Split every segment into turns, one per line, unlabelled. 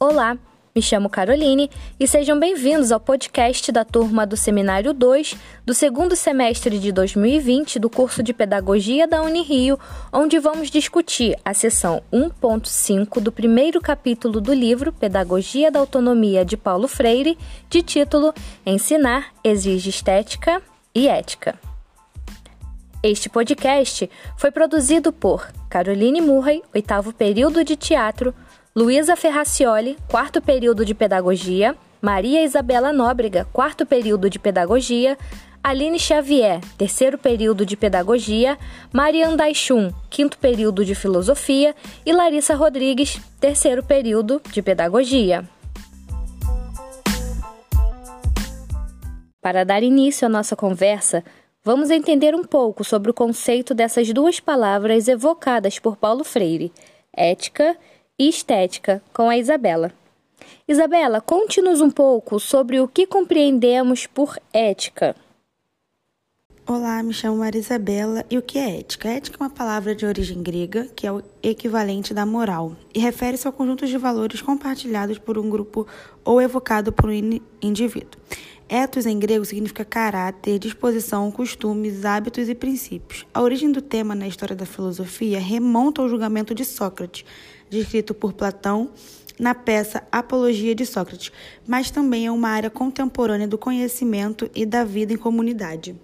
Olá, me chamo Caroline e sejam bem-vindos ao podcast da turma do Seminário 2 do segundo semestre de 2020 do curso de Pedagogia da Unirio, onde vamos discutir a seção 1.5 do primeiro capítulo do livro Pedagogia da Autonomia de Paulo Freire, de título Ensinar exige estética e ética. Este podcast foi produzido por Caroline Murray, oitavo período de teatro, Luísa Ferracioli, quarto período de Pedagogia, Maria Isabela Nóbrega, quarto período de Pedagogia, Aline Xavier, terceiro período de Pedagogia, Marian Daixum, quinto período de Filosofia. E Larissa Rodrigues, terceiro período de Pedagogia. Para dar início à nossa conversa, vamos entender um pouco sobre o conceito dessas duas palavras evocadas por Paulo Freire, ética e estética com a Isabela. Isabela, conte-nos um pouco sobre o que compreendemos por ética.
Olá, me chamo Maria Isabela e o que é ética? Ética é uma palavra de origem grega que é o equivalente da moral e refere-se ao conjunto de valores compartilhados por um grupo ou evocado por um indivíduo. Ethos em grego significa caráter, disposição, costumes, hábitos e princípios. A origem do tema na história da filosofia remonta ao julgamento de Sócrates, descrito por Platão na peça Apologia de Sócrates, mas também é uma área contemporânea do conhecimento e da vida em comunidade.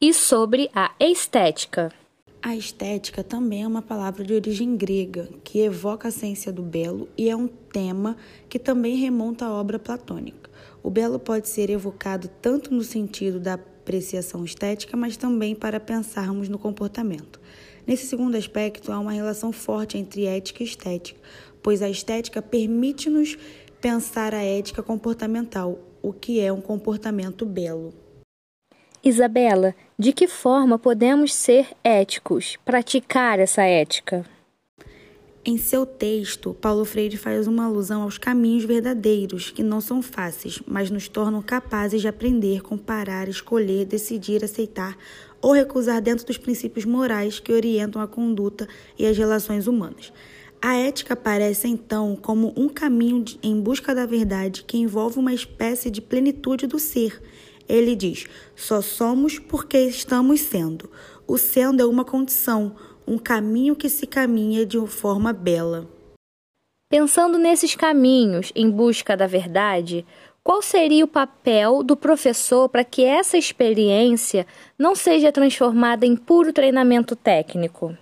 E sobre a estética?
A estética também é uma palavra de origem grega, que evoca a ciência do belo e é um tema que também remonta à obra platônica. O belo pode ser evocado tanto no sentido da apreciação estética, mas também para pensarmos no comportamento. Nesse segundo aspecto, há uma relação forte entre ética e estética, pois a estética permite-nos pensar a ética comportamental, o que é um comportamento belo.
Isabela, de que forma podemos ser éticos, praticar essa ética?
Em seu texto, Paulo Freire faz uma alusão aos caminhos verdadeiros, que não são fáceis, mas nos tornam capazes de aprender, comparar, escolher, decidir, aceitar ou recusar dentro dos princípios morais que orientam a conduta e as relações humanas. A ética aparece então como um caminho em busca da verdade que envolve uma espécie de plenitude do ser. Ele diz: só somos porque estamos sendo. O sendo é uma condição, um caminho que se caminha de uma forma bela.
Pensando nesses caminhos em busca da verdade, qual seria o papel do professor para que essa experiência não seja transformada em puro treinamento técnico?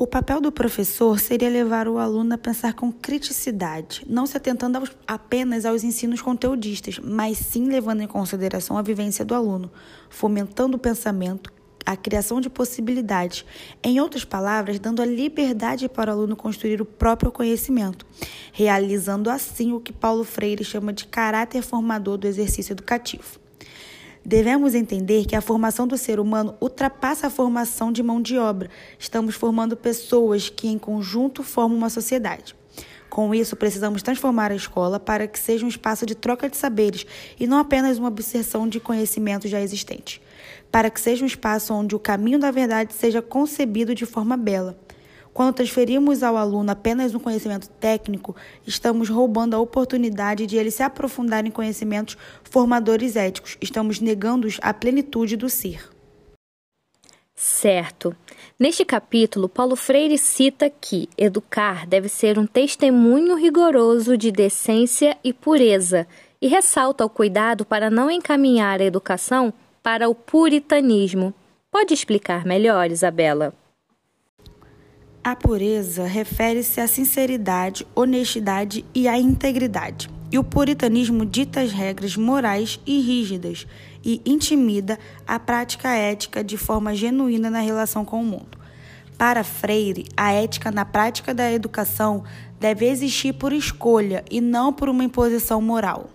O papel do professor seria levar o aluno a pensar com criticidade, não se atentando aos, apenas aos ensinos conteudistas, mas sim levando em consideração a vivência do aluno, fomentando o pensamento, a criação de possibilidades. Em outras palavras, dando a liberdade para o aluno construir o próprio conhecimento, realizando assim o que Paulo Freire chama de caráter formador do exercício educativo. Devemos entender que a formação do ser humano ultrapassa a formação de mão de obra. Estamos formando pessoas que, em conjunto, formam uma sociedade. Com isso, precisamos transformar a escola para que seja um espaço de troca de saberes e não apenas uma obsessão de conhecimentos já existentes para que seja um espaço onde o caminho da verdade seja concebido de forma bela. Quando transferimos ao aluno apenas um conhecimento técnico, estamos roubando a oportunidade de ele se aprofundar em conhecimentos formadores éticos. Estamos negando-os a plenitude do ser.
Certo. Neste capítulo, Paulo Freire cita que educar deve ser um testemunho rigoroso de decência e pureza e ressalta o cuidado para não encaminhar a educação para o puritanismo. Pode explicar melhor, Isabela?
A pureza refere-se à sinceridade, honestidade e à integridade. E o puritanismo dita as regras morais e rígidas e intimida a prática ética de forma genuína na relação com o mundo. Para Freire, a ética na prática da educação deve existir por escolha e não por uma imposição moral.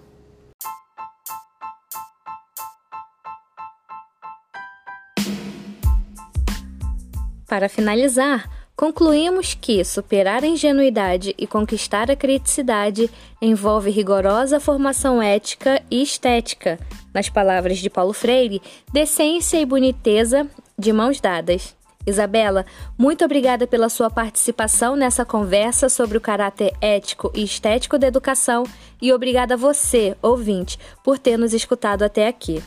Para finalizar, concluímos que superar a ingenuidade e conquistar a criticidade envolve rigorosa formação ética e estética, nas palavras de Paulo Freire, decência e boniteza de mãos dadas. Isabela, muito obrigada pela sua participação nessa conversa sobre o caráter ético e estético da educação e obrigada a você, ouvinte, por ter nos escutado até aqui.